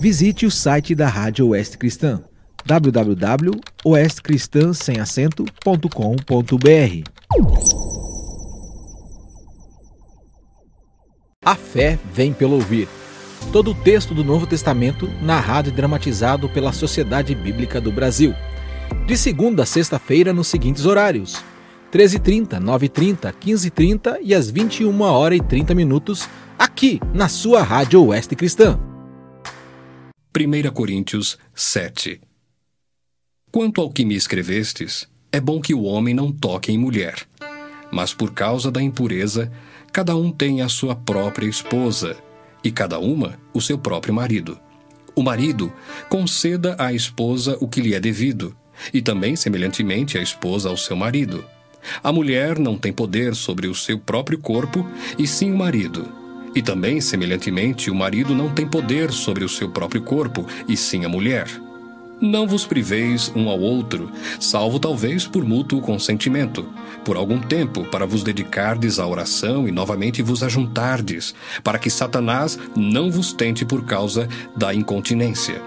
Visite o site da Rádio Oeste Cristã www.oestcristãsemacento.com.br A fé vem pelo ouvir. Todo o texto do Novo Testamento narrado e dramatizado pela Sociedade Bíblica do Brasil. De segunda a sexta-feira nos seguintes horários: 13h30, 9h30, 15h30 e às 21 horas e 30 minutos, aqui na sua Rádio Oeste Cristã. 1 Coríntios 7 Quanto ao que me escrevestes, é bom que o homem não toque em mulher. Mas por causa da impureza, cada um tem a sua própria esposa, e cada uma o seu próprio marido. O marido conceda à esposa o que lhe é devido, e também, semelhantemente, a esposa ao seu marido. A mulher não tem poder sobre o seu próprio corpo, e sim o marido. E também, semelhantemente, o marido não tem poder sobre o seu próprio corpo, e sim a mulher. Não vos priveis um ao outro, salvo talvez por mútuo consentimento, por algum tempo, para vos dedicardes à oração e novamente vos ajuntardes, para que Satanás não vos tente por causa da incontinência.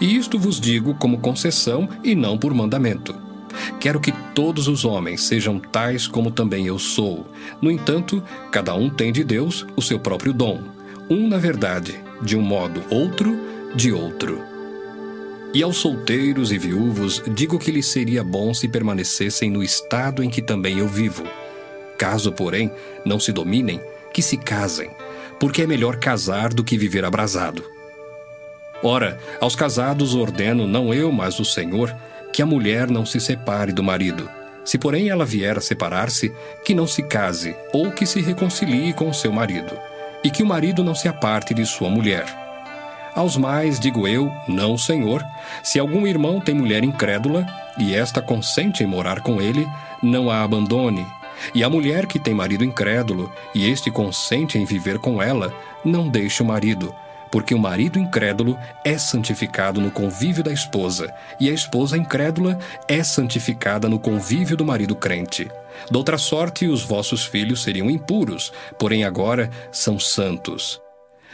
E isto vos digo como concessão e não por mandamento. Quero que todos os homens sejam tais como também eu sou. No entanto, cada um tem de Deus o seu próprio dom. Um na verdade, de um modo, outro de outro. E aos solteiros e viúvos digo que lhes seria bom se permanecessem no estado em que também eu vivo. Caso, porém, não se dominem, que se casem, porque é melhor casar do que viver abrasado. Ora, aos casados ordeno, não eu, mas o Senhor, que a mulher não se separe do marido. Se, porém, ela vier a separar-se, que não se case, ou que se reconcilie com o seu marido, e que o marido não se aparte de sua mulher aos mais digo eu, não, Senhor, se algum irmão tem mulher incrédula, e esta consente em morar com ele, não a abandone. E a mulher que tem marido incrédulo, e este consente em viver com ela, não deixe o marido, porque o marido incrédulo é santificado no convívio da esposa, e a esposa incrédula é santificada no convívio do marido crente. Doutra sorte, os vossos filhos seriam impuros, porém agora são santos.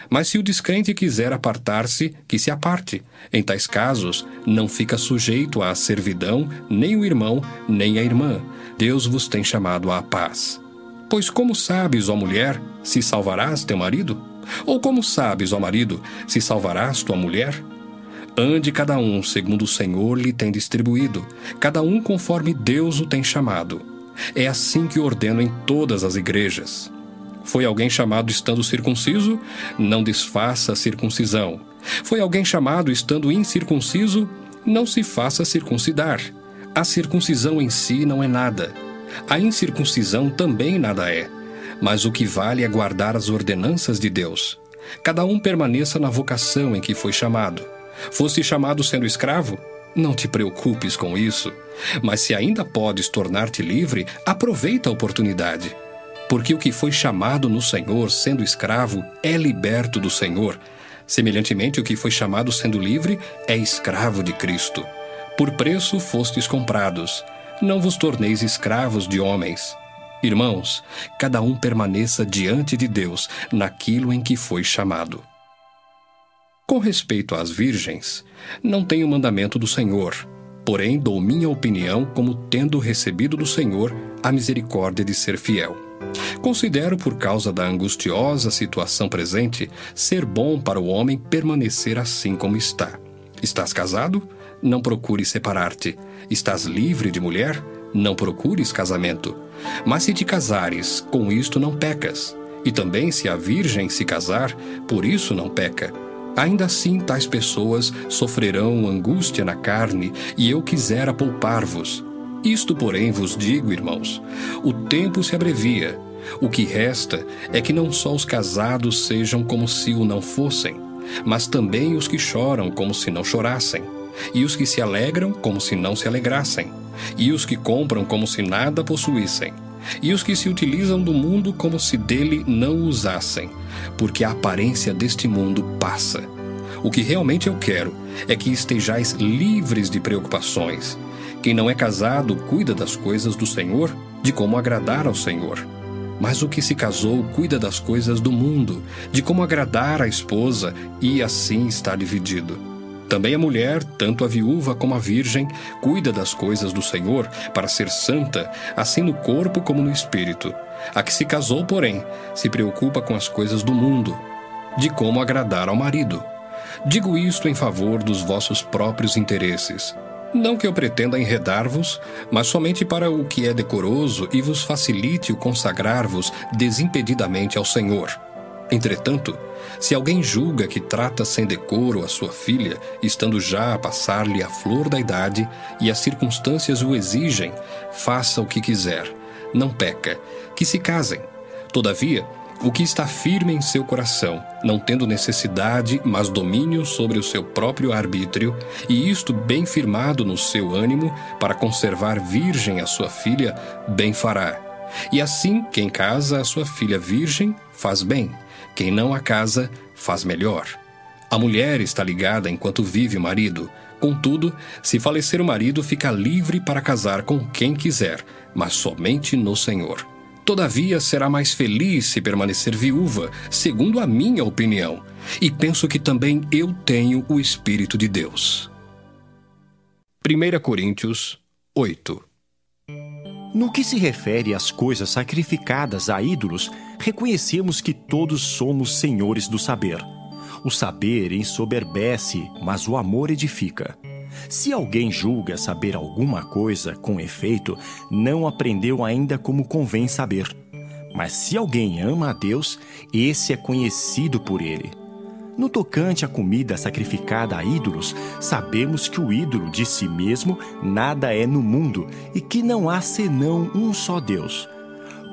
Mas se o descrente quiser apartar-se, que se aparte. Em tais casos, não fica sujeito à servidão nem o irmão, nem a irmã. Deus vos tem chamado à paz. Pois como sabes, ó mulher, se salvarás teu marido? Ou como sabes, ó marido, se salvarás tua mulher? Ande cada um segundo o Senhor lhe tem distribuído, cada um conforme Deus o tem chamado. É assim que ordeno em todas as igrejas. Foi alguém chamado estando circunciso? Não desfaça a circuncisão. Foi alguém chamado estando incircunciso? Não se faça circuncidar. A circuncisão em si não é nada. A incircuncisão também nada é. Mas o que vale é guardar as ordenanças de Deus. Cada um permaneça na vocação em que foi chamado. Foste chamado sendo escravo? Não te preocupes com isso. Mas se ainda podes tornar-te livre, aproveita a oportunidade. Porque o que foi chamado no Senhor, sendo escravo, é liberto do Senhor. Semelhantemente, o que foi chamado sendo livre é escravo de Cristo. Por preço fostes comprados. Não vos torneis escravos de homens. Irmãos, cada um permaneça diante de Deus naquilo em que foi chamado. Com respeito às virgens, não tenho mandamento do Senhor, porém dou minha opinião como tendo recebido do Senhor a misericórdia de ser fiel. Considero, por causa da angustiosa situação presente, ser bom para o homem permanecer assim como está. Estás casado? Não procures separar-te. Estás livre de mulher? Não procures casamento. Mas se te casares, com isto não pecas. E também se a virgem se casar, por isso não peca. Ainda assim, tais pessoas sofrerão angústia na carne, e eu quisera poupar-vos. Isto, porém, vos digo, irmãos: o tempo se abrevia. O que resta é que não só os casados sejam como se o não fossem, mas também os que choram como se não chorassem, e os que se alegram como se não se alegrassem, e os que compram como se nada possuíssem, e os que se utilizam do mundo como se dele não usassem, porque a aparência deste mundo passa. O que realmente eu quero é que estejais livres de preocupações. Quem não é casado cuida das coisas do Senhor, de como agradar ao Senhor. Mas o que se casou cuida das coisas do mundo, de como agradar a esposa, e assim está dividido. Também a mulher, tanto a viúva como a virgem, cuida das coisas do Senhor para ser santa, assim no corpo como no espírito. A que se casou, porém, se preocupa com as coisas do mundo, de como agradar ao marido. Digo isto em favor dos vossos próprios interesses. Não que eu pretenda enredar-vos, mas somente para o que é decoroso e vos facilite o consagrar-vos desimpedidamente ao Senhor. Entretanto, se alguém julga que trata sem decoro a sua filha, estando já a passar-lhe a flor da idade e as circunstâncias o exigem, faça o que quiser. Não peca, que se casem. Todavia, o que está firme em seu coração, não tendo necessidade, mas domínio sobre o seu próprio arbítrio, e isto bem firmado no seu ânimo, para conservar virgem a sua filha, bem fará. E assim, quem casa a sua filha virgem, faz bem, quem não a casa, faz melhor. A mulher está ligada enquanto vive o marido. Contudo, se falecer o marido, fica livre para casar com quem quiser, mas somente no Senhor. Todavia, será mais feliz se permanecer viúva, segundo a minha opinião, e penso que também eu tenho o Espírito de Deus. 1 Coríntios 8 No que se refere às coisas sacrificadas a ídolos, reconhecemos que todos somos senhores do saber. O saber ensoberbece, mas o amor edifica. Se alguém julga saber alguma coisa com efeito, não aprendeu ainda como convém saber. Mas se alguém ama a Deus, esse é conhecido por ele. No tocante à comida sacrificada a ídolos, sabemos que o ídolo de si mesmo nada é no mundo e que não há senão um só Deus.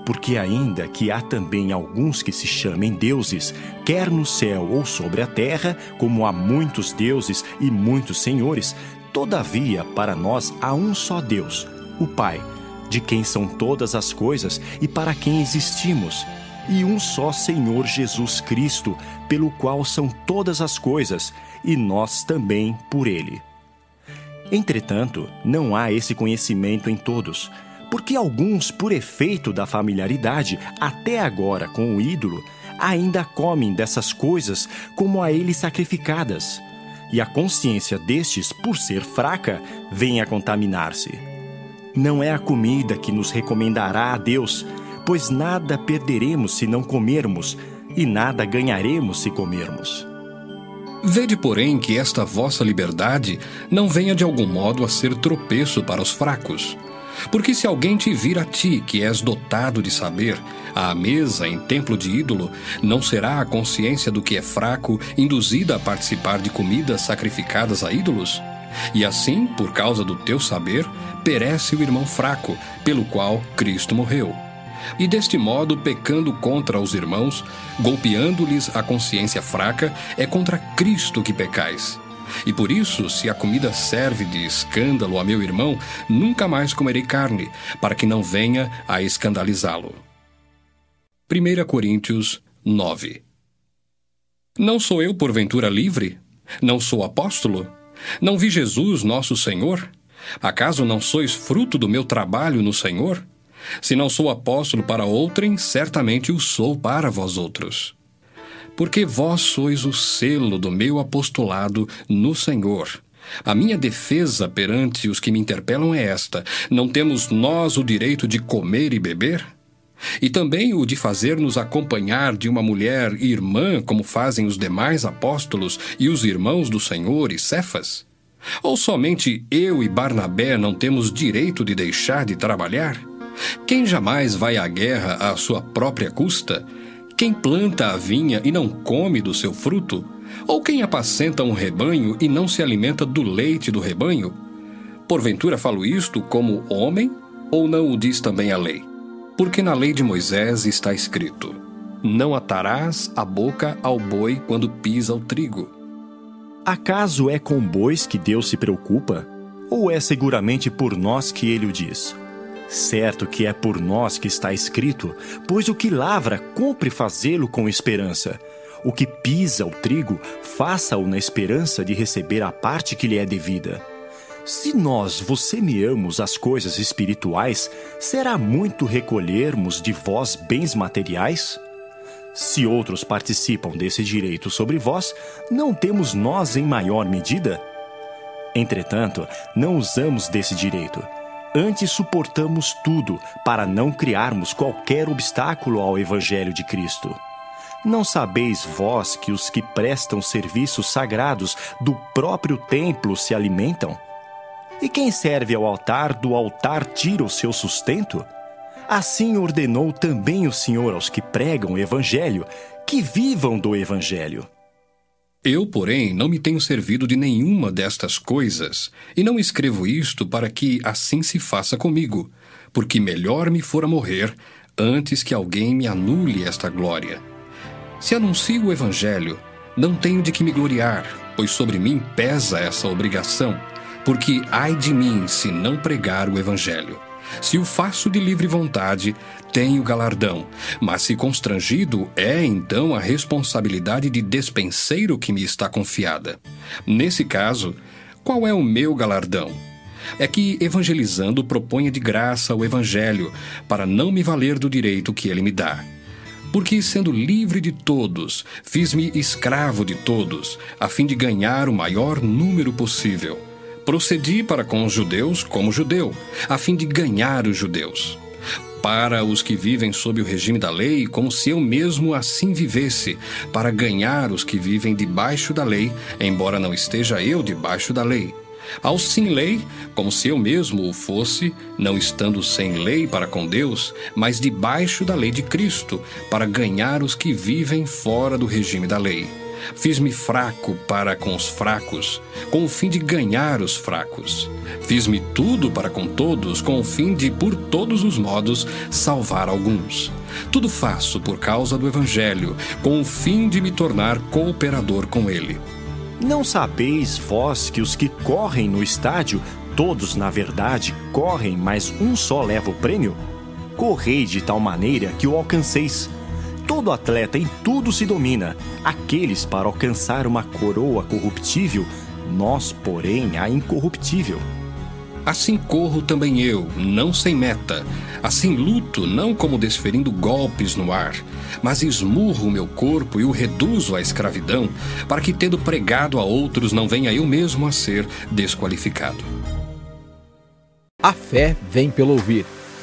Porque, ainda que há também alguns que se chamem deuses, quer no céu ou sobre a terra, como há muitos deuses e muitos senhores, todavia para nós há um só Deus, o Pai, de quem são todas as coisas e para quem existimos, e um só Senhor Jesus Cristo, pelo qual são todas as coisas, e nós também por ele. Entretanto, não há esse conhecimento em todos porque alguns, por efeito da familiaridade até agora com o ídolo, ainda comem dessas coisas como a ele sacrificadas. E a consciência destes, por ser fraca, vem a contaminar-se. Não é a comida que nos recomendará a Deus, pois nada perderemos se não comermos, e nada ganharemos se comermos. Vede, porém, que esta vossa liberdade não venha de algum modo a ser tropeço para os fracos porque se alguém te vir a ti, que és dotado de saber, à mesa em templo de ídolo, não será a consciência do que é fraco induzida a participar de comidas sacrificadas a ídolos? E assim, por causa do teu saber, perece o irmão fraco, pelo qual Cristo morreu. E deste modo, pecando contra os irmãos, golpeando-lhes a consciência fraca, é contra Cristo que pecais. E por isso, se a comida serve de escândalo a meu irmão, nunca mais comerei carne, para que não venha a escandalizá-lo. 1 Coríntios 9 Não sou eu, porventura, livre? Não sou apóstolo? Não vi Jesus, nosso Senhor? Acaso não sois fruto do meu trabalho no Senhor? Se não sou apóstolo para outrem, certamente o sou para vós outros porque vós sois o selo do meu apostolado no Senhor. A minha defesa perante os que me interpelam é esta: não temos nós o direito de comer e beber? E também o de fazer-nos acompanhar de uma mulher irmã, como fazem os demais apóstolos e os irmãos do Senhor e Cefas? Ou somente eu e Barnabé não temos direito de deixar de trabalhar? Quem jamais vai à guerra à sua própria custa? Quem planta a vinha e não come do seu fruto? Ou quem apacenta um rebanho e não se alimenta do leite do rebanho? Porventura falo isto como homem, ou não o diz também a lei? Porque na lei de Moisés está escrito: Não atarás a boca ao boi quando pisa o trigo. Acaso é com bois que Deus se preocupa? Ou é seguramente por nós que ele o diz? Certo que é por nós que está escrito, pois o que lavra, cumpre fazê-lo com esperança. O que pisa o trigo, faça-o na esperança de receber a parte que lhe é devida. Se nós vos semeamos as coisas espirituais, será muito recolhermos de vós bens materiais? Se outros participam desse direito sobre vós, não temos nós em maior medida? Entretanto, não usamos desse direito. Antes suportamos tudo para não criarmos qualquer obstáculo ao Evangelho de Cristo. Não sabeis vós que os que prestam serviços sagrados do próprio templo se alimentam? E quem serve ao altar, do altar tira o seu sustento? Assim ordenou também o Senhor aos que pregam o Evangelho, que vivam do Evangelho. Eu, porém, não me tenho servido de nenhuma destas coisas, e não escrevo isto para que assim se faça comigo, porque melhor me fora morrer antes que alguém me anule esta glória. Se anuncio o Evangelho, não tenho de que me gloriar, pois sobre mim pesa essa obrigação porque ai de mim se não pregar o Evangelho. Se o faço de livre vontade, tenho galardão, mas se constrangido, é então a responsabilidade de despenseiro que me está confiada. Nesse caso, qual é o meu galardão? É que, evangelizando, proponha de graça o Evangelho, para não me valer do direito que ele me dá. Porque, sendo livre de todos, fiz-me escravo de todos, a fim de ganhar o maior número possível. Procedi para com os judeus como judeu, a fim de ganhar os judeus. Para os que vivem sob o regime da lei, como se eu mesmo assim vivesse, para ganhar os que vivem debaixo da lei, embora não esteja eu debaixo da lei. Ao sem lei, como se eu mesmo o fosse, não estando sem lei para com Deus, mas debaixo da lei de Cristo, para ganhar os que vivem fora do regime da lei Fiz-me fraco para com os fracos, com o fim de ganhar os fracos. Fiz-me tudo para com todos, com o fim de, por todos os modos, salvar alguns. Tudo faço por causa do Evangelho, com o fim de me tornar cooperador com ele. Não sabeis vós que os que correm no estádio, todos na verdade correm, mas um só leva o prêmio? Correi de tal maneira que o alcanceis. Todo atleta em tudo se domina. Aqueles para alcançar uma coroa corruptível, nós, porém, a incorruptível. Assim corro também eu, não sem meta. Assim luto, não como desferindo golpes no ar, mas esmurro o meu corpo e o reduzo à escravidão, para que, tendo pregado a outros, não venha eu mesmo a ser desqualificado. A fé vem pelo ouvir